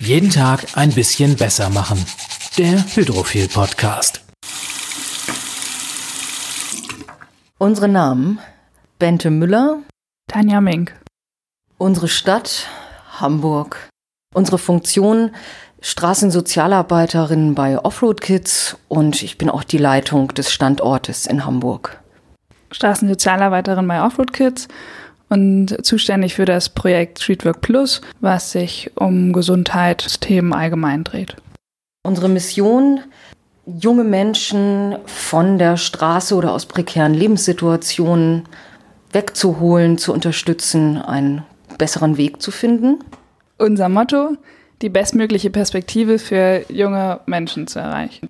Jeden Tag ein bisschen besser machen. Der Hydrophil Podcast. Unsere Namen: Bente Müller, Tanja Mink. Unsere Stadt: Hamburg. Unsere Funktion: Straßensozialarbeiterin bei Offroad Kids und ich bin auch die Leitung des Standortes in Hamburg. Straßensozialarbeiterin bei Offroad Kids und zuständig für das Projekt Streetwork Plus, was sich um Gesundheitsthemen allgemein dreht. Unsere Mission, junge Menschen von der Straße oder aus prekären Lebenssituationen wegzuholen, zu unterstützen, einen besseren Weg zu finden. Unser Motto, die bestmögliche Perspektive für junge Menschen zu erreichen.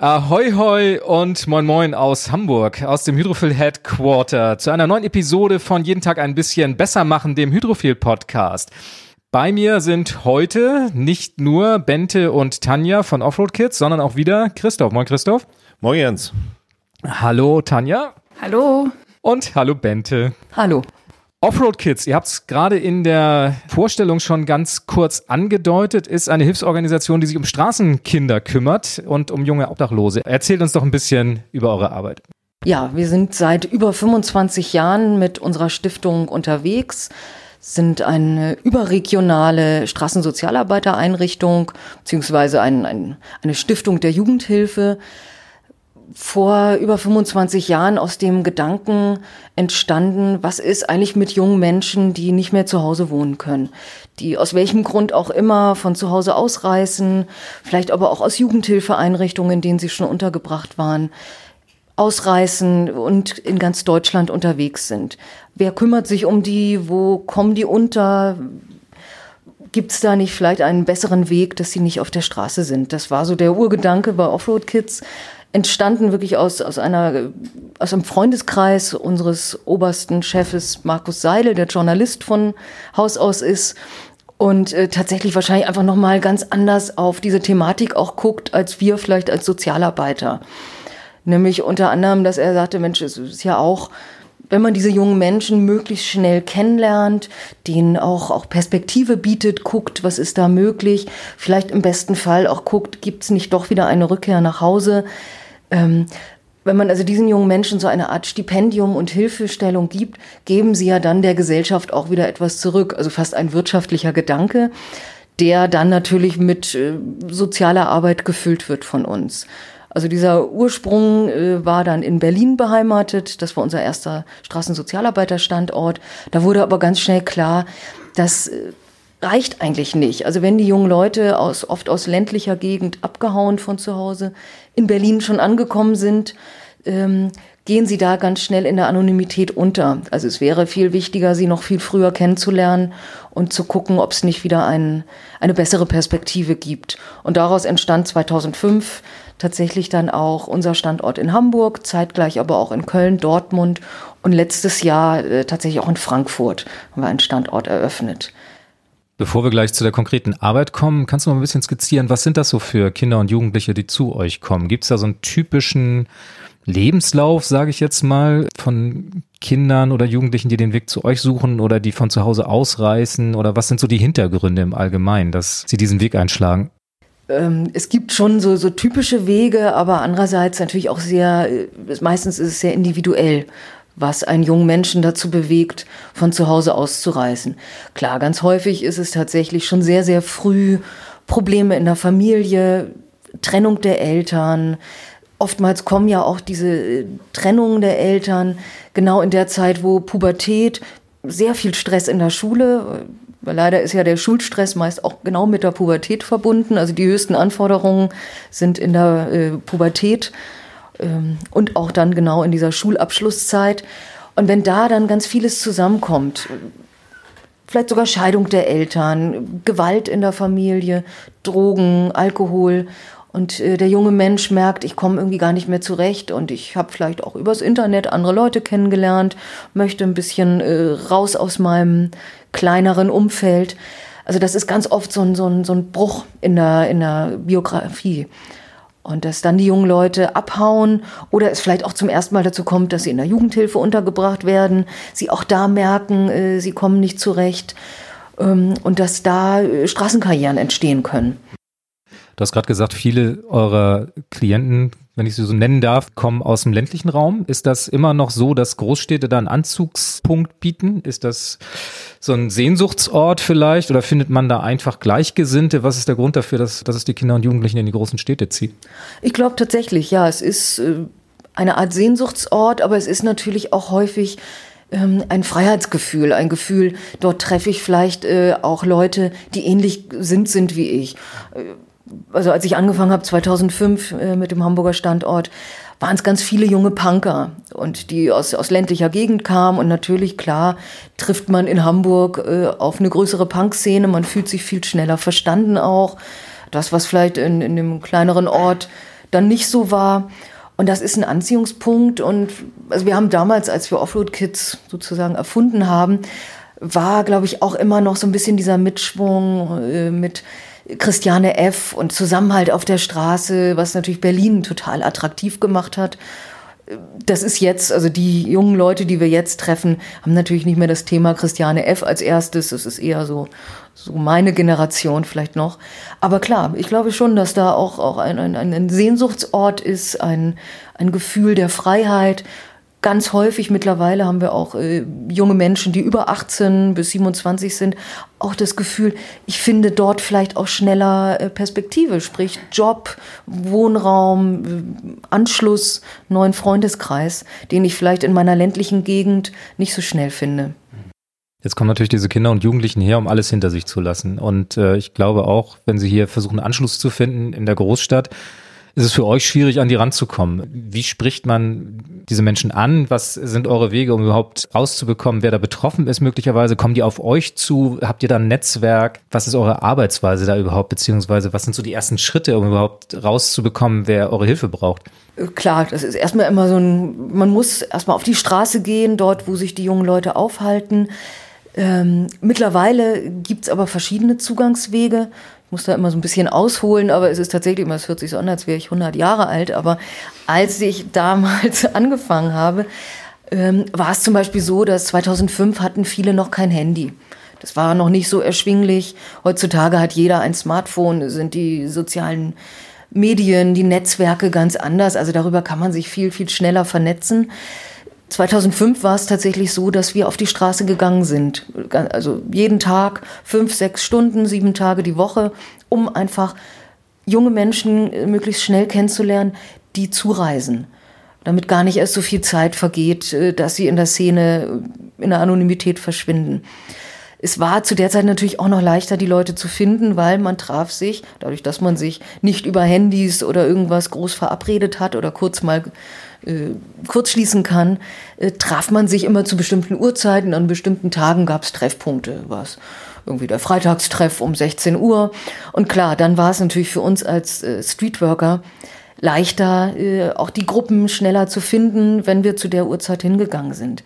Ahoi hoi und moin moin aus Hamburg, aus dem Hydrophil Headquarter zu einer neuen Episode von Jeden Tag ein bisschen besser machen, dem Hydrophil Podcast. Bei mir sind heute nicht nur Bente und Tanja von Offroad Kids, sondern auch wieder Christoph. Moin Christoph. Moin Jens. Hallo Tanja. Hallo. Und hallo Bente. Hallo. Offroad Kids, ihr habt es gerade in der Vorstellung schon ganz kurz angedeutet, ist eine Hilfsorganisation, die sich um Straßenkinder kümmert und um junge Obdachlose. Erzählt uns doch ein bisschen über eure Arbeit. Ja, wir sind seit über 25 Jahren mit unserer Stiftung unterwegs, sind eine überregionale Straßensozialarbeitereinrichtung beziehungsweise ein, ein, eine Stiftung der Jugendhilfe vor über 25 Jahren aus dem Gedanken entstanden, was ist eigentlich mit jungen Menschen, die nicht mehr zu Hause wohnen können, die aus welchem Grund auch immer von zu Hause ausreißen, vielleicht aber auch aus Jugendhilfeeinrichtungen, in denen sie schon untergebracht waren, ausreißen und in ganz Deutschland unterwegs sind. Wer kümmert sich um die? Wo kommen die unter? Gibt es da nicht vielleicht einen besseren Weg, dass sie nicht auf der Straße sind? Das war so der Urgedanke bei Offroad Kids entstanden wirklich aus, aus einer, aus einem Freundeskreis unseres obersten Chefes Markus Seidel, der Journalist von Haus aus ist und äh, tatsächlich wahrscheinlich einfach nochmal ganz anders auf diese Thematik auch guckt, als wir vielleicht als Sozialarbeiter. Nämlich unter anderem, dass er sagte, Mensch, es ist ja auch, wenn man diese jungen Menschen möglichst schnell kennenlernt, denen auch, auch Perspektive bietet, guckt, was ist da möglich, vielleicht im besten Fall auch guckt, gibt es nicht doch wieder eine Rückkehr nach Hause, ähm, wenn man also diesen jungen Menschen so eine Art Stipendium und Hilfestellung gibt, geben sie ja dann der Gesellschaft auch wieder etwas zurück. Also fast ein wirtschaftlicher Gedanke, der dann natürlich mit äh, sozialer Arbeit gefüllt wird von uns. Also dieser Ursprung äh, war dann in Berlin beheimatet. Das war unser erster Straßensozialarbeiterstandort. Da wurde aber ganz schnell klar, dass äh, reicht eigentlich nicht. Also wenn die jungen Leute aus, oft aus ländlicher Gegend abgehauen von zu Hause in Berlin schon angekommen sind, ähm, gehen sie da ganz schnell in der Anonymität unter. Also es wäre viel wichtiger, sie noch viel früher kennenzulernen und zu gucken, ob es nicht wieder ein, eine bessere Perspektive gibt. Und daraus entstand 2005 tatsächlich dann auch unser Standort in Hamburg, zeitgleich aber auch in Köln, Dortmund und letztes Jahr äh, tatsächlich auch in Frankfurt haben wir einen Standort eröffnet. Bevor wir gleich zu der konkreten Arbeit kommen, kannst du mal ein bisschen skizzieren, was sind das so für Kinder und Jugendliche, die zu euch kommen? Gibt es da so einen typischen Lebenslauf, sage ich jetzt mal, von Kindern oder Jugendlichen, die den Weg zu euch suchen oder die von zu Hause ausreißen? Oder was sind so die Hintergründe im Allgemeinen, dass sie diesen Weg einschlagen? Ähm, es gibt schon so, so typische Wege, aber andererseits natürlich auch sehr, äh, meistens ist es sehr individuell was einen jungen Menschen dazu bewegt, von zu Hause auszureisen. Klar, ganz häufig ist es tatsächlich schon sehr, sehr früh Probleme in der Familie, Trennung der Eltern. Oftmals kommen ja auch diese äh, Trennungen der Eltern genau in der Zeit, wo Pubertät, sehr viel Stress in der Schule, weil leider ist ja der Schulstress meist auch genau mit der Pubertät verbunden. Also die höchsten Anforderungen sind in der äh, Pubertät ähm, und auch dann genau in dieser Schulabschlusszeit. Und wenn da dann ganz vieles zusammenkommt, vielleicht sogar Scheidung der Eltern, Gewalt in der Familie, Drogen, Alkohol und äh, der junge Mensch merkt, ich komme irgendwie gar nicht mehr zurecht und ich habe vielleicht auch übers Internet andere Leute kennengelernt, möchte ein bisschen äh, raus aus meinem kleineren Umfeld. Also das ist ganz oft so ein, so ein, so ein Bruch in der, in der Biografie. Und dass dann die jungen Leute abhauen oder es vielleicht auch zum ersten Mal dazu kommt, dass sie in der Jugendhilfe untergebracht werden, sie auch da merken, äh, sie kommen nicht zurecht. ähm, und dass da äh, Straßenkarrieren entstehen können. Du hast gerade gesagt, viele eurer Klienten, wenn ich sie so nennen darf, kommen aus dem ländlichen Raum. Ist das immer noch so, dass Großstädte da einen Anzugspunkt bieten? Ist das so ein Sehnsuchtsort vielleicht oder findet man da einfach Gleichgesinnte? Was ist der Grund dafür, dass, dass es die Kinder und Jugendlichen in die großen Städte zieht? Ich glaube tatsächlich, ja, es ist äh, eine Art Sehnsuchtsort, aber es ist natürlich auch häufig ähm, ein Freiheitsgefühl, ein Gefühl, dort treffe ich vielleicht äh, auch Leute, die ähnlich sind, sind wie ich. Also als ich angefangen habe 2005 äh, mit dem Hamburger Standort, waren es ganz viele junge Punker und die aus, aus ländlicher Gegend kamen und natürlich klar trifft man in Hamburg äh, auf eine größere Punkszene, man fühlt sich viel schneller verstanden auch. Das, was vielleicht in, in einem kleineren Ort dann nicht so war. Und das ist ein Anziehungspunkt. Und also wir haben damals, als wir Offroad Kids sozusagen erfunden haben, war, glaube ich, auch immer noch so ein bisschen dieser Mitschwung äh, mit Christiane F. und Zusammenhalt auf der Straße, was natürlich Berlin total attraktiv gemacht hat. Das ist jetzt, also die jungen Leute, die wir jetzt treffen, haben natürlich nicht mehr das Thema Christiane F. als erstes. Das ist eher so, so meine Generation vielleicht noch. Aber klar, ich glaube schon, dass da auch, auch ein, ein, ein Sehnsuchtsort ist, ein, ein Gefühl der Freiheit, Ganz häufig mittlerweile haben wir auch äh, junge Menschen, die über 18 bis 27 sind, auch das Gefühl, ich finde dort vielleicht auch schneller äh, Perspektive, sprich Job, Wohnraum, äh, Anschluss, neuen Freundeskreis, den ich vielleicht in meiner ländlichen Gegend nicht so schnell finde. Jetzt kommen natürlich diese Kinder und Jugendlichen her, um alles hinter sich zu lassen. Und äh, ich glaube auch, wenn sie hier versuchen, Anschluss zu finden in der Großstadt, ist es für euch schwierig, an die ranzukommen. Wie spricht man diese Menschen an? Was sind eure Wege, um überhaupt rauszubekommen, wer da betroffen ist möglicherweise? Kommen die auf euch zu? Habt ihr da ein Netzwerk? Was ist eure Arbeitsweise da überhaupt? Beziehungsweise was sind so die ersten Schritte, um überhaupt rauszubekommen, wer eure Hilfe braucht? Klar, das ist erstmal immer so ein, man muss erstmal auf die Straße gehen, dort, wo sich die jungen Leute aufhalten. Ähm, mittlerweile gibt's aber verschiedene Zugangswege muss da immer so ein bisschen ausholen, aber es ist tatsächlich immer, es hört sich so an, als wäre ich 100 Jahre alt. Aber als ich damals angefangen habe, ähm, war es zum Beispiel so, dass 2005 hatten viele noch kein Handy. Das war noch nicht so erschwinglich. Heutzutage hat jeder ein Smartphone, sind die sozialen Medien, die Netzwerke ganz anders. Also darüber kann man sich viel, viel schneller vernetzen. 2005 war es tatsächlich so, dass wir auf die Straße gegangen sind. Also jeden Tag, fünf, sechs Stunden, sieben Tage die Woche, um einfach junge Menschen äh, möglichst schnell kennenzulernen, die zureisen. Damit gar nicht erst so viel Zeit vergeht, äh, dass sie in der Szene äh, in der Anonymität verschwinden. Es war zu der Zeit natürlich auch noch leichter, die Leute zu finden, weil man traf sich, dadurch, dass man sich nicht über Handys oder irgendwas groß verabredet hat oder kurz mal äh, kurz schließen kann, äh, traf man sich immer zu bestimmten Uhrzeiten. An bestimmten Tagen gab es Treffpunkte, was irgendwie der Freitagstreff um 16 Uhr. Und klar, dann war es natürlich für uns als äh, Streetworker leichter, äh, auch die Gruppen schneller zu finden, wenn wir zu der Uhrzeit hingegangen sind.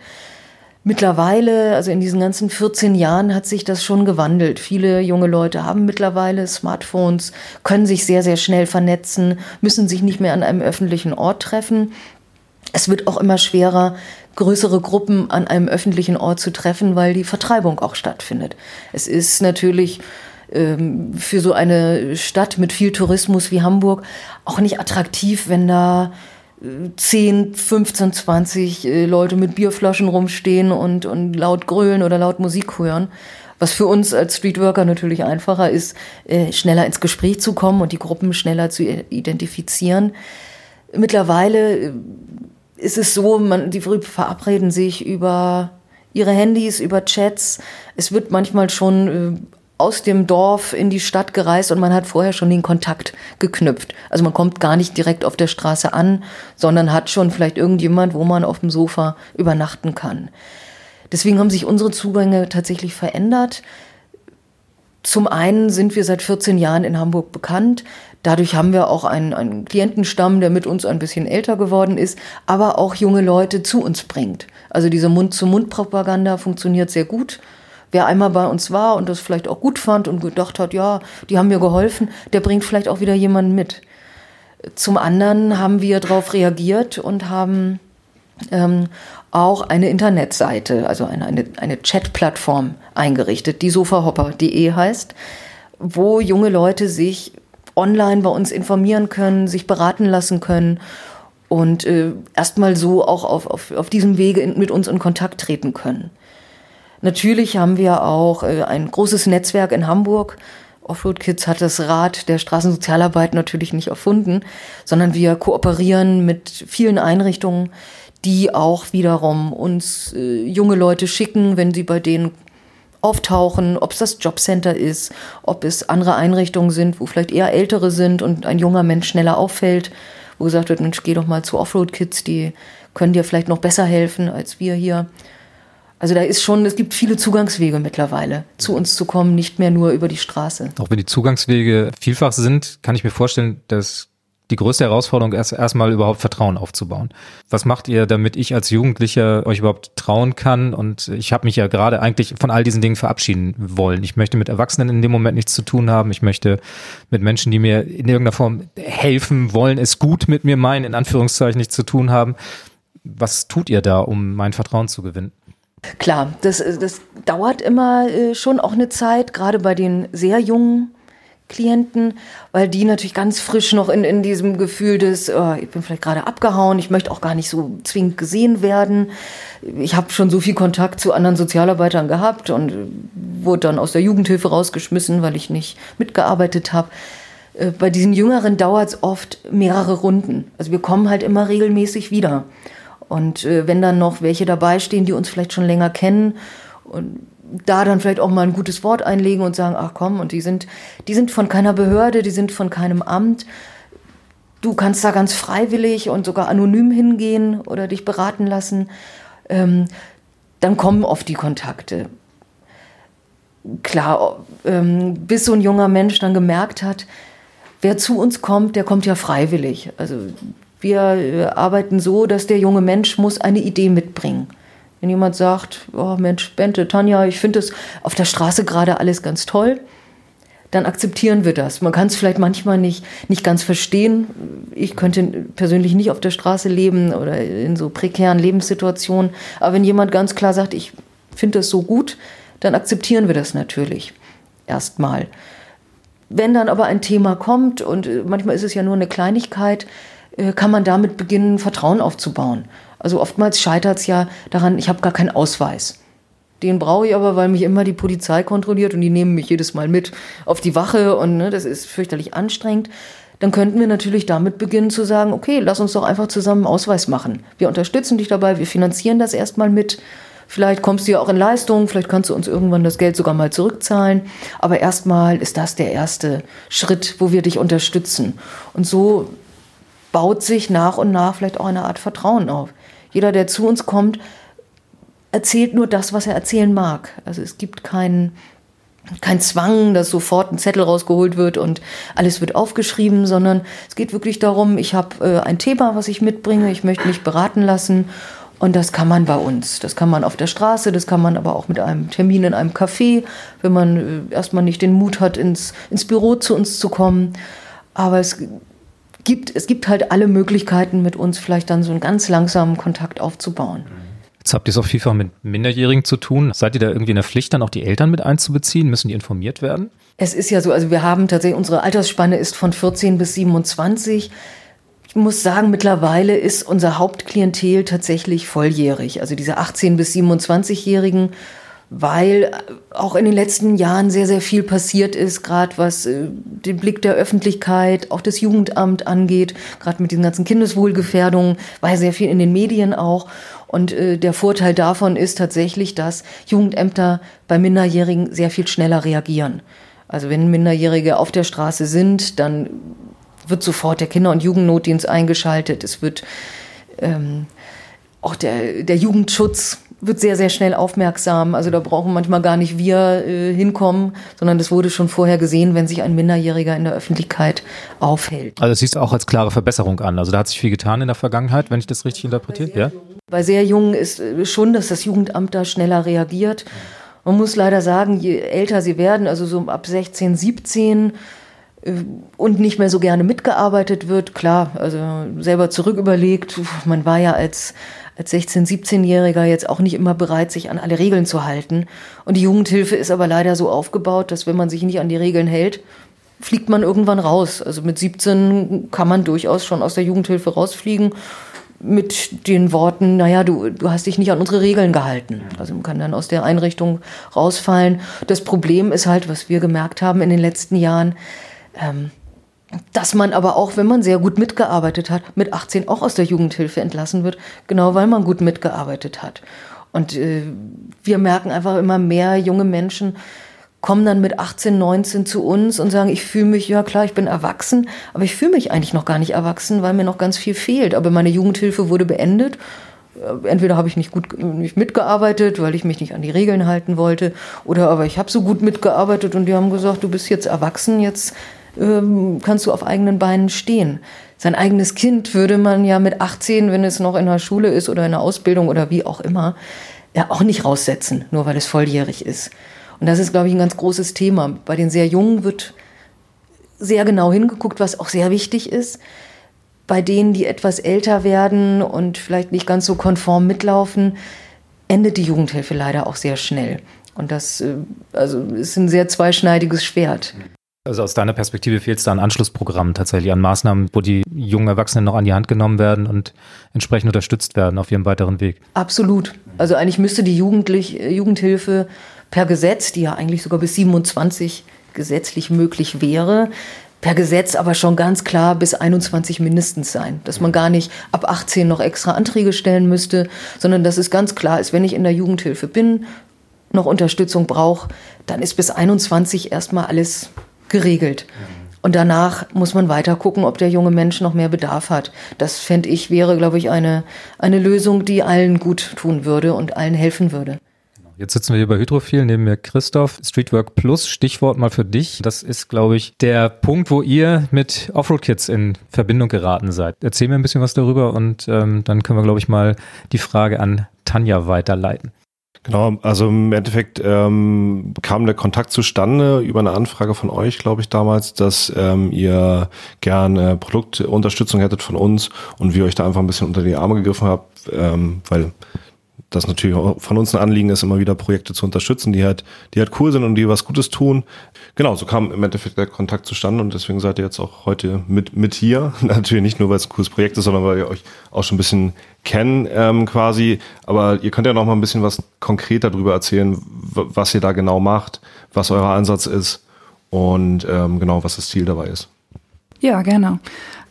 Mittlerweile, also in diesen ganzen 14 Jahren hat sich das schon gewandelt. Viele junge Leute haben mittlerweile Smartphones, können sich sehr, sehr schnell vernetzen, müssen sich nicht mehr an einem öffentlichen Ort treffen. Es wird auch immer schwerer, größere Gruppen an einem öffentlichen Ort zu treffen, weil die Vertreibung auch stattfindet. Es ist natürlich ähm, für so eine Stadt mit viel Tourismus wie Hamburg auch nicht attraktiv, wenn da 10, 15, 20 Leute mit Bierflaschen rumstehen und, und laut grölen oder laut Musik hören. Was für uns als Streetworker natürlich einfacher ist, äh, schneller ins Gespräch zu kommen und die Gruppen schneller zu identifizieren. Mittlerweile äh, ist es so, man, die verabreden sich über ihre Handys, über Chats. Es wird manchmal schon äh, aus dem Dorf in die Stadt gereist und man hat vorher schon den Kontakt geknüpft. Also man kommt gar nicht direkt auf der Straße an, sondern hat schon vielleicht irgendjemand, wo man auf dem Sofa übernachten kann. Deswegen haben sich unsere Zugänge tatsächlich verändert. Zum einen sind wir seit 14 Jahren in Hamburg bekannt. Dadurch haben wir auch einen, einen Klientenstamm, der mit uns ein bisschen älter geworden ist, aber auch junge Leute zu uns bringt. Also diese Mund-zu-Mund-Propaganda funktioniert sehr gut. Wer einmal bei uns war und das vielleicht auch gut fand und gedacht hat, ja, die haben mir geholfen, der bringt vielleicht auch wieder jemanden mit. Zum anderen haben wir darauf reagiert und haben ähm, auch eine Internetseite, also eine, eine, eine Chat-Plattform eingerichtet, die sofahopper.de heißt, wo junge Leute sich online bei uns informieren können, sich beraten lassen können und äh, erstmal so auch auf, auf, auf diesem Wege in, mit uns in Kontakt treten können. Natürlich haben wir auch äh, ein großes Netzwerk in Hamburg. Offroad Kids hat das Rad der Straßensozialarbeit natürlich nicht erfunden, sondern wir kooperieren mit vielen Einrichtungen, die auch wiederum uns äh, junge Leute schicken, wenn sie bei denen auftauchen, ob es das Jobcenter ist, ob es andere Einrichtungen sind, wo vielleicht eher ältere sind und ein junger Mensch schneller auffällt, wo gesagt wird, Mensch, geh doch mal zu Offroad Kids, die können dir vielleicht noch besser helfen als wir hier. Also da ist schon, es gibt viele Zugangswege mittlerweile, zu uns zu kommen, nicht mehr nur über die Straße. Auch wenn die Zugangswege vielfach sind, kann ich mir vorstellen, dass die größte Herausforderung ist erstmal überhaupt Vertrauen aufzubauen. Was macht ihr, damit ich als Jugendlicher euch überhaupt trauen kann? Und ich habe mich ja gerade eigentlich von all diesen Dingen verabschieden wollen. Ich möchte mit Erwachsenen in dem Moment nichts zu tun haben. Ich möchte mit Menschen, die mir in irgendeiner Form helfen wollen, es gut mit mir meinen, in Anführungszeichen nichts zu tun haben. Was tut ihr da, um mein Vertrauen zu gewinnen? Klar, das, das dauert immer äh, schon auch eine Zeit, gerade bei den sehr jungen Klienten, weil die natürlich ganz frisch noch in, in diesem Gefühl des, oh, ich bin vielleicht gerade abgehauen, ich möchte auch gar nicht so zwingend gesehen werden. Ich habe schon so viel Kontakt zu anderen Sozialarbeitern gehabt und wurde dann aus der Jugendhilfe rausgeschmissen, weil ich nicht mitgearbeitet habe. Äh, bei diesen Jüngeren dauert es oft mehrere Runden. Also wir kommen halt immer regelmäßig wieder. Und äh, wenn dann noch welche dabei stehen, die uns vielleicht schon länger kennen und da dann vielleicht auch mal ein gutes Wort einlegen und sagen, ach komm, und die sind, die sind von keiner Behörde, die sind von keinem Amt. Du kannst da ganz freiwillig und sogar anonym hingehen oder dich beraten lassen. Ähm, dann kommen oft die Kontakte. Klar, ähm, bis so ein junger Mensch dann gemerkt hat, wer zu uns kommt, der kommt ja freiwillig. Also wir äh, arbeiten so, dass der junge Mensch muss eine Idee mitbringen. Wenn jemand sagt, oh Mensch, Bente, Tanja, ich finde das auf der Straße gerade alles ganz toll, dann akzeptieren wir das. Man kann es vielleicht manchmal nicht, nicht ganz verstehen. Ich könnte persönlich nicht auf der Straße leben oder in so prekären Lebenssituationen. Aber wenn jemand ganz klar sagt, ich finde das so gut, dann akzeptieren wir das natürlich erstmal. Wenn dann aber ein Thema kommt, und äh, manchmal ist es ja nur eine Kleinigkeit, äh, kann man damit beginnen, Vertrauen aufzubauen. Also oftmals scheitert es ja daran, ich habe gar keinen Ausweis. Den brauche ich aber, weil mich immer die Polizei kontrolliert und die nehmen mich jedes Mal mit auf die Wache und ne, das ist fürchterlich anstrengend. Dann könnten wir natürlich damit beginnen zu sagen, okay, lass uns doch einfach zusammen einen Ausweis machen. Wir unterstützen dich dabei, wir finanzieren das erstmal mit. Vielleicht kommst du ja auch in Leistung, vielleicht kannst du uns irgendwann das Geld sogar mal zurückzahlen. Aber erstmal ist das der erste Schritt, wo wir dich unterstützen. Und so baut sich nach und nach vielleicht auch eine Art Vertrauen auf. Jeder, der zu uns kommt, erzählt nur das, was er erzählen mag. Also es gibt keinen kein Zwang, dass sofort ein Zettel rausgeholt wird und alles wird aufgeschrieben, sondern es geht wirklich darum, ich habe äh, ein Thema, was ich mitbringe, ich möchte mich beraten lassen und das kann man bei uns. Das kann man auf der Straße, das kann man aber auch mit einem Termin in einem Café, wenn man äh, erstmal nicht den Mut hat, ins, ins Büro zu uns zu kommen. Aber es gibt, es gibt halt alle Möglichkeiten, mit uns vielleicht dann so einen ganz langsamen Kontakt aufzubauen. Jetzt habt ihr es auch vielfach mit Minderjährigen zu tun. Seid ihr da irgendwie in der Pflicht, dann auch die Eltern mit einzubeziehen? Müssen die informiert werden? Es ist ja so, also wir haben tatsächlich, unsere Altersspanne ist von 14 bis 27. Ich muss sagen, mittlerweile ist unser Hauptklientel tatsächlich volljährig. Also diese 18 bis 27-Jährigen weil auch in den letzten Jahren sehr, sehr viel passiert ist, gerade was äh, den Blick der Öffentlichkeit, auch das Jugendamt angeht, gerade mit diesen ganzen Kindeswohlgefährdungen, war ja sehr viel in den Medien auch. Und äh, der Vorteil davon ist tatsächlich, dass Jugendämter bei Minderjährigen sehr viel schneller reagieren. Also wenn Minderjährige auf der Straße sind, dann wird sofort der Kinder- und Jugendnotdienst eingeschaltet. Es wird ähm, auch der, der Jugendschutz wird sehr, sehr schnell aufmerksam. Also da brauchen manchmal gar nicht wir äh, hinkommen, sondern das wurde schon vorher gesehen, wenn sich ein Minderjähriger in der Öffentlichkeit aufhält. Also das siehst du auch als klare Verbesserung an. Also da hat sich viel getan in der Vergangenheit, wenn ich das richtig interpretiere. Ja? Bei sehr Jungen ist äh, schon, dass das Jugendamt da schneller reagiert. Man muss leider sagen, je älter sie werden, also so ab 16, 17, äh, und nicht mehr so gerne mitgearbeitet wird. Klar, also selber zurück überlegt, man war ja als als 16-, 17-Jähriger jetzt auch nicht immer bereit, sich an alle Regeln zu halten. Und die Jugendhilfe ist aber leider so aufgebaut, dass wenn man sich nicht an die Regeln hält, fliegt man irgendwann raus. Also mit 17 kann man durchaus schon aus der Jugendhilfe rausfliegen mit den Worten, naja, du, du hast dich nicht an unsere Regeln gehalten. Also man kann dann aus der Einrichtung rausfallen. Das Problem ist halt, was wir gemerkt haben in den letzten Jahren, ähm, dass man aber auch, wenn man sehr gut mitgearbeitet hat, mit 18 auch aus der Jugendhilfe entlassen wird, genau weil man gut mitgearbeitet hat. Und äh, wir merken einfach immer mehr junge Menschen, kommen dann mit 18, 19 zu uns und sagen, ich fühle mich, ja klar, ich bin erwachsen, aber ich fühle mich eigentlich noch gar nicht erwachsen, weil mir noch ganz viel fehlt. Aber meine Jugendhilfe wurde beendet. Äh, entweder habe ich nicht gut nicht mitgearbeitet, weil ich mich nicht an die Regeln halten wollte, oder aber ich habe so gut mitgearbeitet und die haben gesagt, du bist jetzt erwachsen, jetzt ähm, kannst du auf eigenen Beinen stehen. Sein eigenes Kind würde man ja mit 18, wenn es noch in der Schule ist oder in der Ausbildung oder wie auch immer, ja auch nicht raussetzen, nur weil es volljährig ist. Und das ist, glaube ich, ein ganz großes Thema. Bei den sehr Jungen wird sehr genau hingeguckt, was auch sehr wichtig ist. Bei denen, die etwas älter werden und vielleicht nicht ganz so konform mitlaufen, endet die Jugendhilfe leider auch sehr schnell. Und das äh, also ist ein sehr zweischneidiges Schwert. Also aus deiner Perspektive fehlt es da an Anschlussprogrammen tatsächlich, an Maßnahmen, wo die jungen Erwachsenen noch an die Hand genommen werden und entsprechend unterstützt werden auf ihrem weiteren Weg. Absolut. Also eigentlich müsste die Jugendlich Jugendhilfe per Gesetz, die ja eigentlich sogar bis 27 gesetzlich möglich wäre, per Gesetz aber schon ganz klar bis 21 mindestens sein. Dass man gar nicht ab 18 noch extra Anträge stellen müsste, sondern dass es ganz klar ist, wenn ich in der Jugendhilfe bin, noch Unterstützung brauche, dann ist bis 21 erstmal alles geregelt. Und danach muss man weiter gucken, ob der junge Mensch noch mehr Bedarf hat. Das fände ich wäre, glaube ich, eine, eine Lösung, die allen gut tun würde und allen helfen würde. Jetzt sitzen wir hier bei Hydrophil, neben mir Christoph. Streetwork Plus, Stichwort mal für dich. Das ist, glaube ich, der Punkt, wo ihr mit Offroad Kids in Verbindung geraten seid. Erzähl mir ein bisschen was darüber und ähm, dann können wir, glaube ich, mal die Frage an Tanja weiterleiten. Genau, also im Endeffekt ähm, kam der Kontakt zustande über eine Anfrage von euch, glaube ich, damals, dass ähm, ihr gerne Produktunterstützung hättet von uns und wir euch da einfach ein bisschen unter die Arme gegriffen habt, ähm, weil das natürlich auch von uns ein Anliegen ist, immer wieder Projekte zu unterstützen, die halt, die halt cool sind und die was Gutes tun. Genau, so kam im Endeffekt der Kontakt zustande und deswegen seid ihr jetzt auch heute mit, mit hier. Natürlich nicht nur, weil es ein cooles Projekt ist, sondern weil wir euch auch schon ein bisschen kennen ähm, quasi. Aber ihr könnt ja noch mal ein bisschen was konkreter darüber erzählen, was ihr da genau macht, was euer Ansatz ist und ähm, genau, was das Ziel dabei ist. Ja, gerne.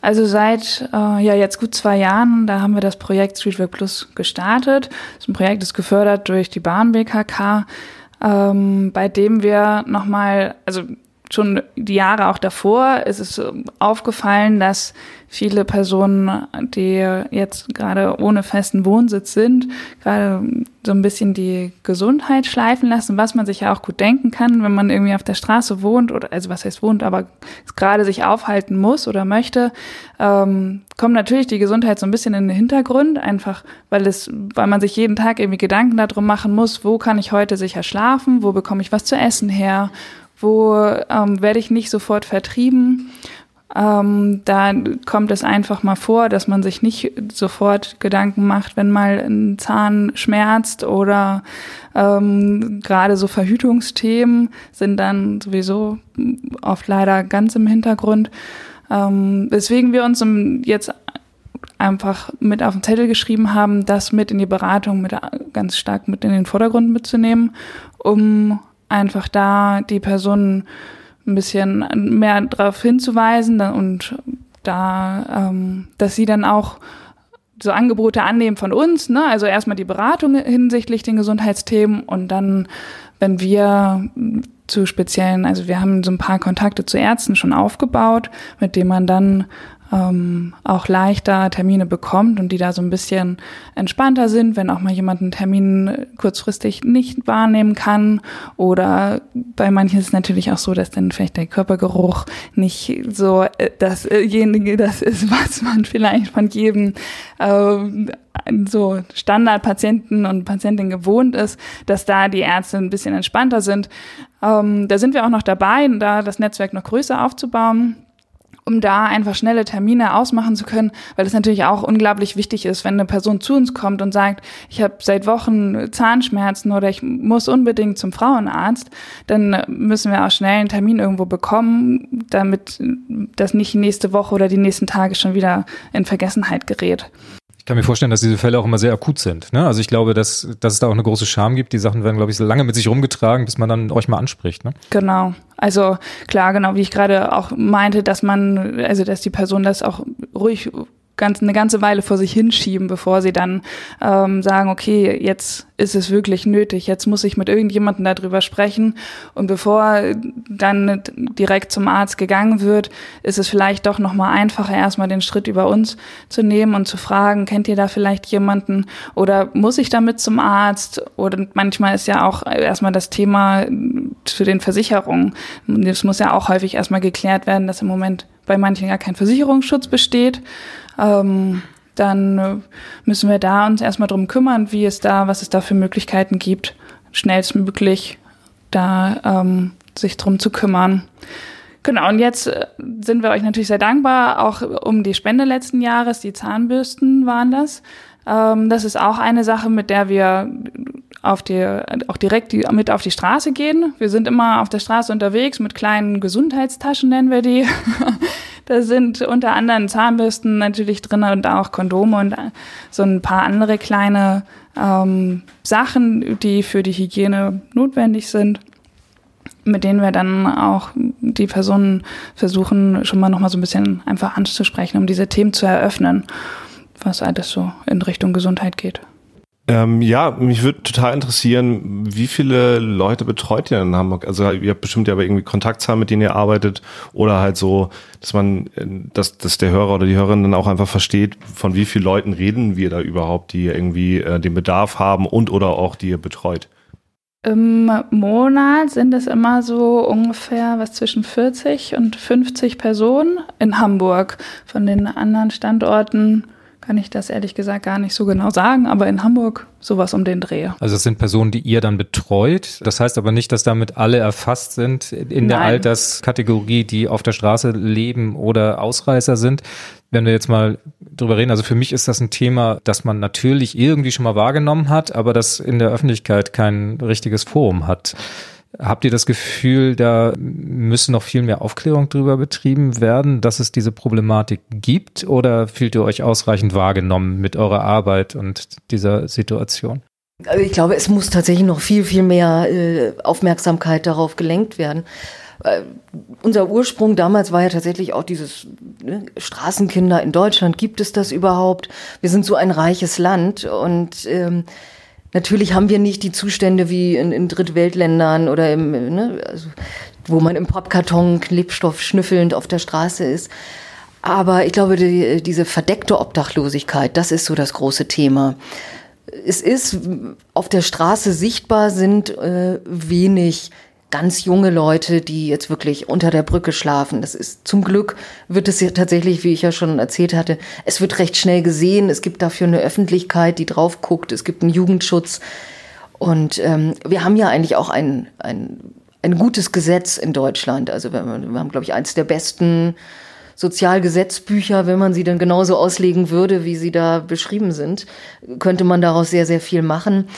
Also seit äh, ja jetzt gut zwei Jahren, da haben wir das Projekt Streetwork Plus gestartet. Das ist ein Projekt, das gefördert durch die Bahn BKK, ähm, bei dem wir nochmal, also schon die Jahre auch davor ist es aufgefallen, dass viele Personen, die jetzt gerade ohne festen Wohnsitz sind, gerade so ein bisschen die Gesundheit schleifen lassen, was man sich ja auch gut denken kann, wenn man irgendwie auf der Straße wohnt oder also was heißt wohnt, aber gerade sich aufhalten muss oder möchte, ähm, kommt natürlich die Gesundheit so ein bisschen in den Hintergrund, einfach weil es, weil man sich jeden Tag irgendwie Gedanken darum machen muss, wo kann ich heute sicher schlafen, wo bekomme ich was zu essen her wo ähm, werde ich nicht sofort vertrieben. Ähm, da kommt es einfach mal vor, dass man sich nicht sofort Gedanken macht, wenn mal ein Zahn schmerzt oder ähm, gerade so Verhütungsthemen sind dann sowieso oft leider ganz im Hintergrund. Ähm, weswegen wir uns jetzt einfach mit auf den Zettel geschrieben haben, das mit in die Beratung mit ganz stark mit in den Vordergrund mitzunehmen, um einfach da die Personen ein bisschen mehr darauf hinzuweisen und da, ähm, dass sie dann auch so Angebote annehmen von uns, ne? also erstmal die Beratung hinsichtlich den Gesundheitsthemen und dann, wenn wir zu speziellen, also wir haben so ein paar Kontakte zu Ärzten schon aufgebaut, mit denen man dann ähm, auch leichter Termine bekommt und die da so ein bisschen entspannter sind, wenn auch mal jemand einen Termin kurzfristig nicht wahrnehmen kann. Oder bei manchen ist es natürlich auch so, dass dann vielleicht der Körpergeruch nicht so äh, dasjenige das ist, was man vielleicht von jedem ähm, so Standardpatienten und Patientinnen gewohnt ist, dass da die Ärzte ein bisschen entspannter sind. Ähm, da sind wir auch noch dabei, da das Netzwerk noch größer aufzubauen um da einfach schnelle Termine ausmachen zu können, weil es natürlich auch unglaublich wichtig ist, wenn eine Person zu uns kommt und sagt, ich habe seit Wochen Zahnschmerzen oder ich muss unbedingt zum Frauenarzt, dann müssen wir auch schnell einen Termin irgendwo bekommen, damit das nicht nächste Woche oder die nächsten Tage schon wieder in Vergessenheit gerät. Ich kann mir vorstellen, dass diese Fälle auch immer sehr akut sind. Ne? Also ich glaube, dass, dass es da auch eine große Scham gibt. Die Sachen werden, glaube ich, so lange mit sich rumgetragen, bis man dann euch mal anspricht. Ne? Genau. Also klar, genau, wie ich gerade auch meinte, dass man, also dass die Person das auch ruhig ganz, eine ganze Weile vor sich hinschieben, bevor sie dann ähm, sagen, okay, jetzt ist es wirklich nötig, jetzt muss ich mit irgendjemandem darüber sprechen. Und bevor dann direkt zum Arzt gegangen wird, ist es vielleicht doch nochmal einfacher, erstmal den Schritt über uns zu nehmen und zu fragen, kennt ihr da vielleicht jemanden oder muss ich damit zum Arzt? Oder manchmal ist ja auch erstmal das Thema zu den Versicherungen. Das muss ja auch häufig erstmal geklärt werden, dass im Moment bei manchen gar kein Versicherungsschutz besteht ähm, dann müssen wir da uns erstmal drum kümmern, wie es da, was es da für Möglichkeiten gibt, schnellstmöglich da ähm, sich drum zu kümmern. Genau, und jetzt äh, sind wir euch natürlich sehr dankbar, auch um die Spende letzten Jahres, die Zahnbürsten waren das. Ähm, das ist auch eine Sache, mit der wir auf die, auch direkt die, mit auf die Straße gehen. Wir sind immer auf der Straße unterwegs mit kleinen Gesundheitstaschen, nennen wir die. da sind unter anderem Zahnbürsten natürlich drin und auch Kondome und so ein paar andere kleine ähm, Sachen, die für die Hygiene notwendig sind mit denen wir dann auch die Personen versuchen, schon mal nochmal so ein bisschen einfach anzusprechen, um diese Themen zu eröffnen, was alles so in Richtung Gesundheit geht. Ähm, ja, mich würde total interessieren, wie viele Leute betreut ihr in Hamburg? Also ihr habt bestimmt ja aber irgendwie Kontaktzahlen, mit denen ihr arbeitet oder halt so, dass man, äh, dass, dass der Hörer oder die Hörerin dann auch einfach versteht, von wie vielen Leuten reden wir da überhaupt, die irgendwie äh, den Bedarf haben und oder auch die ihr betreut. Im Monat sind es immer so ungefähr was zwischen 40 und 50 Personen in Hamburg. Von den anderen Standorten kann ich das ehrlich gesagt gar nicht so genau sagen, aber in Hamburg sowas um den Dreh. Also es sind Personen, die ihr dann betreut. Das heißt aber nicht, dass damit alle erfasst sind in Nein. der Alterskategorie, die auf der Straße leben oder Ausreißer sind. Wenn wir jetzt mal drüber reden, also für mich ist das ein Thema, das man natürlich irgendwie schon mal wahrgenommen hat, aber das in der Öffentlichkeit kein richtiges Forum hat. Habt ihr das Gefühl, da müssen noch viel mehr Aufklärung darüber betrieben werden, dass es diese Problematik gibt? Oder fühlt ihr euch ausreichend wahrgenommen mit eurer Arbeit und dieser Situation? Also ich glaube, es muss tatsächlich noch viel, viel mehr äh, Aufmerksamkeit darauf gelenkt werden. Äh, unser Ursprung damals war ja tatsächlich auch dieses ne, Straßenkinder in Deutschland. Gibt es das überhaupt? Wir sind so ein reiches Land und ähm, Natürlich haben wir nicht die Zustände wie in, in Drittweltländern oder im, ne, also, wo man im Pappkarton Klebstoff schnüffelnd auf der Straße ist. Aber ich glaube, die, diese verdeckte Obdachlosigkeit, das ist so das große Thema. Es ist auf der Straße sichtbar sind äh, wenig ganz junge Leute, die jetzt wirklich unter der Brücke schlafen. Das ist zum Glück wird es ja tatsächlich, wie ich ja schon erzählt hatte, es wird recht schnell gesehen. Es gibt dafür eine Öffentlichkeit, die drauf guckt. Es gibt einen Jugendschutz. Und ähm, wir haben ja eigentlich auch ein, ein, ein gutes Gesetz in Deutschland. Also wir, wir haben, glaube ich, eins der besten Sozialgesetzbücher, wenn man sie dann genauso auslegen würde, wie sie da beschrieben sind, könnte man daraus sehr, sehr viel machen.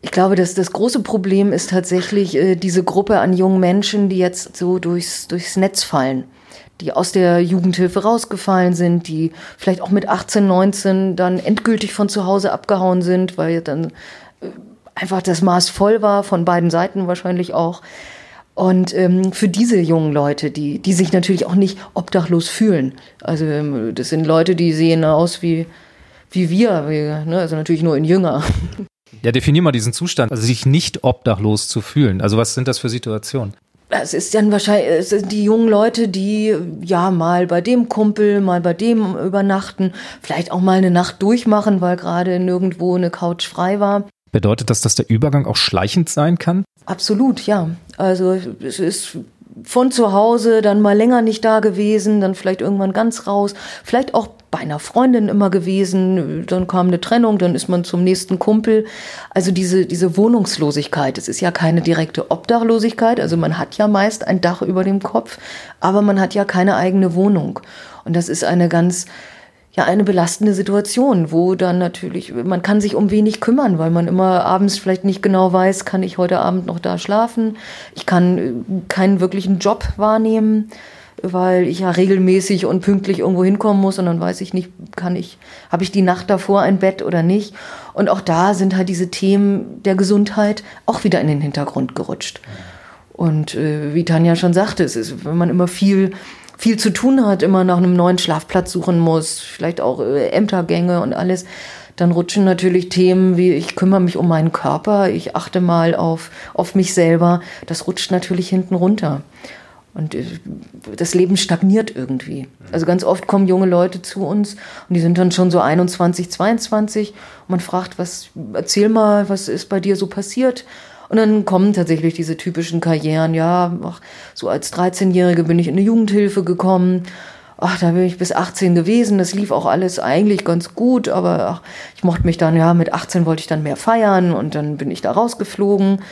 Ich glaube, dass das große Problem ist tatsächlich äh, diese Gruppe an jungen Menschen, die jetzt so durchs, durchs Netz fallen, die aus der Jugendhilfe rausgefallen sind, die vielleicht auch mit 18, 19 dann endgültig von zu Hause abgehauen sind, weil dann äh, einfach das Maß voll war, von beiden Seiten wahrscheinlich auch. Und ähm, für diese jungen Leute, die, die sich natürlich auch nicht obdachlos fühlen. Also ähm, das sind Leute, die sehen aus wie, wie wir, wie, ne? also natürlich nur in jünger. Ja, definier mal diesen Zustand, also sich nicht obdachlos zu fühlen. Also was sind das für Situationen? Es ist dann wahrscheinlich es sind die jungen Leute, die ja mal bei dem Kumpel, mal bei dem übernachten, vielleicht auch mal eine Nacht durchmachen, weil gerade nirgendwo eine Couch frei war. Bedeutet das, dass der Übergang auch schleichend sein kann? Absolut, ja. Also es ist von zu Hause, dann mal länger nicht da gewesen, dann vielleicht irgendwann ganz raus, vielleicht auch bei einer Freundin immer gewesen, dann kam eine Trennung, dann ist man zum nächsten Kumpel. Also diese, diese Wohnungslosigkeit, es ist ja keine direkte Obdachlosigkeit, also man hat ja meist ein Dach über dem Kopf, aber man hat ja keine eigene Wohnung. Und das ist eine ganz, ja, eine belastende Situation, wo dann natürlich, man kann sich um wenig kümmern, weil man immer abends vielleicht nicht genau weiß, kann ich heute Abend noch da schlafen? Ich kann äh, keinen wirklichen Job wahrnehmen weil ich ja regelmäßig und pünktlich irgendwo hinkommen muss und dann weiß ich nicht, kann ich, habe ich die Nacht davor ein Bett oder nicht. Und auch da sind halt diese Themen der Gesundheit auch wieder in den Hintergrund gerutscht. Und äh, wie Tanja schon sagte, es ist, wenn man immer viel, viel zu tun hat, immer nach einem neuen Schlafplatz suchen muss, vielleicht auch äh, Ämtergänge und alles, dann rutschen natürlich Themen wie ich kümmere mich um meinen Körper, ich achte mal auf, auf mich selber, das rutscht natürlich hinten runter. Und äh, das Leben stagniert irgendwie. Also ganz oft kommen junge Leute zu uns und die sind dann schon so 21, 22 und man fragt, was, erzähl mal, was ist bei dir so passiert? Und dann kommen tatsächlich diese typischen Karrieren, ja, ach, so als 13-Jährige bin ich in eine Jugendhilfe gekommen. Ach, da bin ich bis 18 gewesen. Das lief auch alles eigentlich ganz gut, aber ach, ich mochte mich dann, ja, mit 18 wollte ich dann mehr feiern und dann bin ich da rausgeflogen.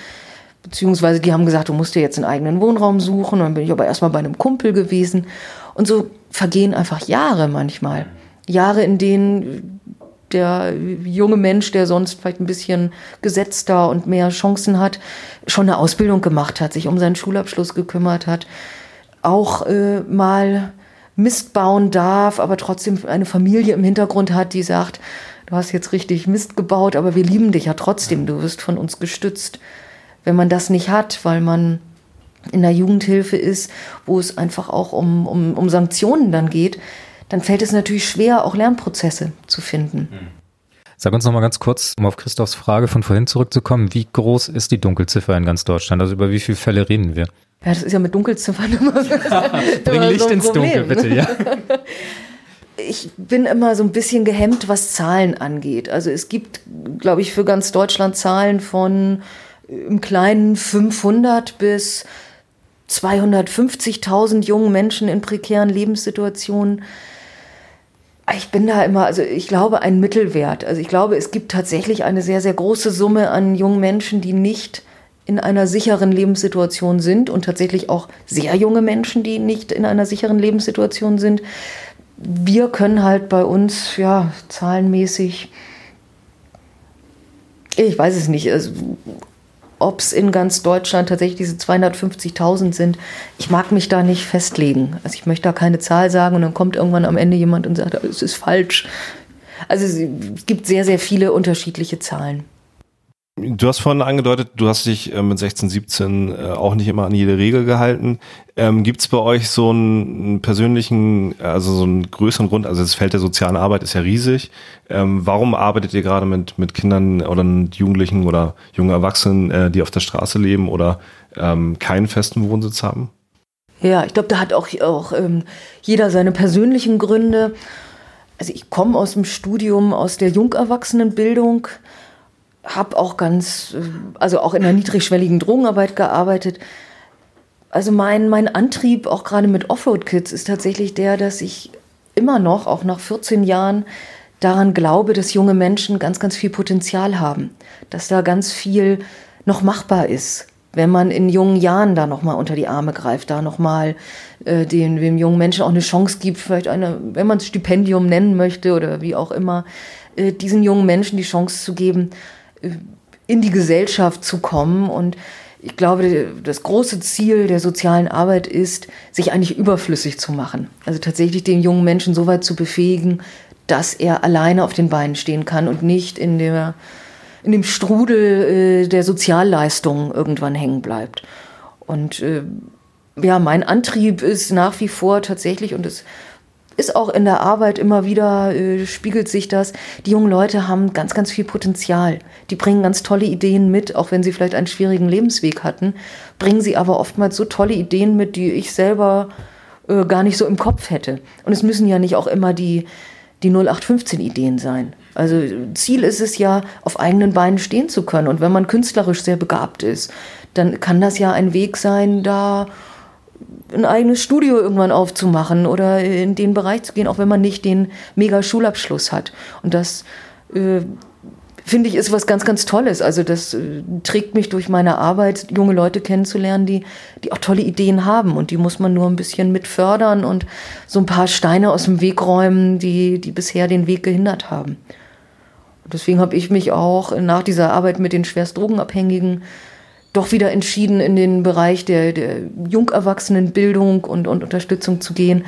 Beziehungsweise die haben gesagt, du musst dir jetzt einen eigenen Wohnraum suchen. Dann bin ich aber erstmal bei einem Kumpel gewesen. Und so vergehen einfach Jahre manchmal. Jahre, in denen der junge Mensch, der sonst vielleicht ein bisschen gesetzter und mehr Chancen hat, schon eine Ausbildung gemacht hat, sich um seinen Schulabschluss gekümmert hat, auch äh, mal Mist bauen darf, aber trotzdem eine Familie im Hintergrund hat, die sagt, du hast jetzt richtig Mist gebaut, aber wir lieben dich ja trotzdem, du wirst von uns gestützt. Wenn man das nicht hat, weil man in der Jugendhilfe ist, wo es einfach auch um, um, um Sanktionen dann geht, dann fällt es natürlich schwer, auch Lernprozesse zu finden. Sag uns noch mal ganz kurz, um auf Christophs Frage von vorhin zurückzukommen, wie groß ist die Dunkelziffer in ganz Deutschland? Also über wie viele Fälle reden wir? Ja, das ist ja mit Dunkelziffern immer so. Bring Licht so ins Dunkel, bitte, ja. Ich bin immer so ein bisschen gehemmt, was Zahlen angeht. Also es gibt, glaube ich, für ganz Deutschland Zahlen von im kleinen 500 bis 250.000 jungen Menschen in prekären Lebenssituationen. Ich bin da immer, also ich glaube, ein Mittelwert. Also ich glaube, es gibt tatsächlich eine sehr, sehr große Summe an jungen Menschen, die nicht in einer sicheren Lebenssituation sind und tatsächlich auch sehr junge Menschen, die nicht in einer sicheren Lebenssituation sind. Wir können halt bei uns, ja, zahlenmäßig, ich weiß es nicht, also ob es in ganz Deutschland tatsächlich diese 250.000 sind, ich mag mich da nicht festlegen. Also ich möchte da keine Zahl sagen und dann kommt irgendwann am Ende jemand und sagt, es ist falsch. Also es gibt sehr, sehr viele unterschiedliche Zahlen. Du hast vorhin angedeutet, du hast dich äh, mit 16, 17 äh, auch nicht immer an jede Regel gehalten. Ähm, Gibt es bei euch so einen persönlichen, also so einen größeren Grund? Also das Feld der sozialen Arbeit ist ja riesig. Ähm, warum arbeitet ihr gerade mit, mit Kindern oder Jugendlichen oder jungen Erwachsenen, äh, die auf der Straße leben oder ähm, keinen festen Wohnsitz haben? Ja, ich glaube, da hat auch, auch ähm, jeder seine persönlichen Gründe. Also ich komme aus dem Studium, aus der Jungerwachsenenbildung habe auch ganz, äh, also auch in der niedrigschwelligen Drogenarbeit gearbeitet. Also mein, mein Antrieb, auch gerade mit Offroad-Kids, ist tatsächlich der, dass ich immer noch, auch nach 14 Jahren, daran glaube, dass junge Menschen ganz, ganz viel Potenzial haben. Dass da ganz viel noch machbar ist, wenn man in jungen Jahren da nochmal unter die Arme greift, da nochmal äh, dem, dem jungen Menschen auch eine Chance gibt, vielleicht eine, wenn man es Stipendium nennen möchte oder wie auch immer, äh, diesen jungen Menschen die Chance zu geben, in die Gesellschaft zu kommen. Und ich glaube, das große Ziel der sozialen Arbeit ist, sich eigentlich überflüssig zu machen. Also tatsächlich den jungen Menschen so weit zu befähigen, dass er alleine auf den Beinen stehen kann und nicht in, der, in dem Strudel äh, der Sozialleistungen irgendwann hängen bleibt. Und äh, ja, mein Antrieb ist nach wie vor tatsächlich, und es ist auch in der Arbeit immer wieder, äh, spiegelt sich das. Die jungen Leute haben ganz, ganz viel Potenzial. Die bringen ganz tolle Ideen mit, auch wenn sie vielleicht einen schwierigen Lebensweg hatten, bringen sie aber oftmals so tolle Ideen mit, die ich selber äh, gar nicht so im Kopf hätte. Und es müssen ja nicht auch immer die, die 0815-Ideen sein. Also Ziel ist es ja, auf eigenen Beinen stehen zu können. Und wenn man künstlerisch sehr begabt ist, dann kann das ja ein Weg sein, da ein eigenes Studio irgendwann aufzumachen oder in den Bereich zu gehen, auch wenn man nicht den mega Schulabschluss hat. Und das äh, finde ich, ist was ganz, ganz Tolles. Also das äh, trägt mich durch meine Arbeit, junge Leute kennenzulernen, die, die auch tolle Ideen haben. Und die muss man nur ein bisschen mit fördern und so ein paar Steine aus dem Weg räumen, die, die bisher den Weg gehindert haben. Deswegen habe ich mich auch nach dieser Arbeit mit den schwerst Drogenabhängigen doch wieder entschieden, in den Bereich der, der Jungerwachsenenbildung und, und Unterstützung zu gehen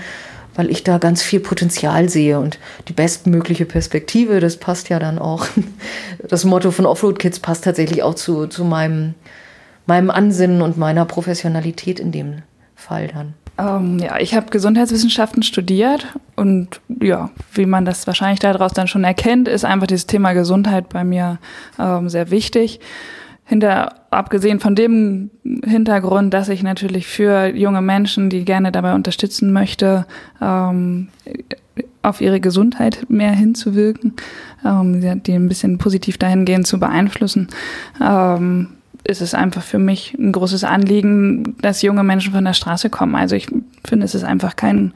weil ich da ganz viel Potenzial sehe und die bestmögliche Perspektive, das passt ja dann auch. Das Motto von Offroad Kids passt tatsächlich auch zu, zu meinem, meinem Ansinnen und meiner Professionalität in dem Fall dann. Ähm, ja, ich habe Gesundheitswissenschaften studiert und ja, wie man das wahrscheinlich daraus dann schon erkennt, ist einfach dieses Thema Gesundheit bei mir ähm, sehr wichtig hinter, abgesehen von dem Hintergrund, dass ich natürlich für junge Menschen, die gerne dabei unterstützen möchte, ähm, auf ihre Gesundheit mehr hinzuwirken, ähm, die ein bisschen positiv dahingehend zu beeinflussen, ähm, ist es einfach für mich ein großes Anliegen, dass junge Menschen von der Straße kommen. Also ich finde, es ist einfach kein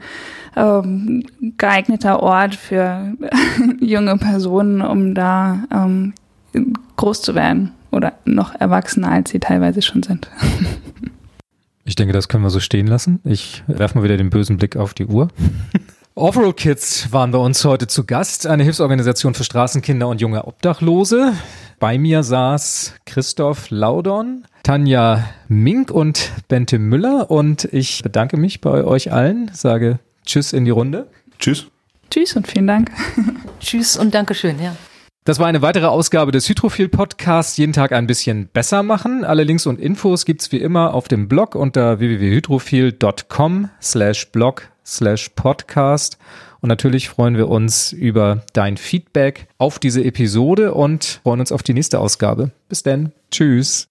ähm, geeigneter Ort für junge Personen, um da ähm, groß zu werden oder noch erwachsener, als sie teilweise schon sind. Ich denke, das können wir so stehen lassen. Ich werfe mal wieder den bösen Blick auf die Uhr. Offroad Kids waren bei uns heute zu Gast, eine Hilfsorganisation für Straßenkinder und junge Obdachlose. Bei mir saß Christoph Laudon, Tanja Mink und Bente Müller und ich bedanke mich bei euch allen, sage Tschüss in die Runde. Tschüss. Tschüss und vielen Dank. Tschüss und Dankeschön, ja. Das war eine weitere Ausgabe des Hydrophil Podcasts. Jeden Tag ein bisschen besser machen. Alle Links und Infos gibt's wie immer auf dem Blog unter www.hydrophil.com slash blog slash podcast. Und natürlich freuen wir uns über dein Feedback auf diese Episode und freuen uns auf die nächste Ausgabe. Bis denn. Tschüss.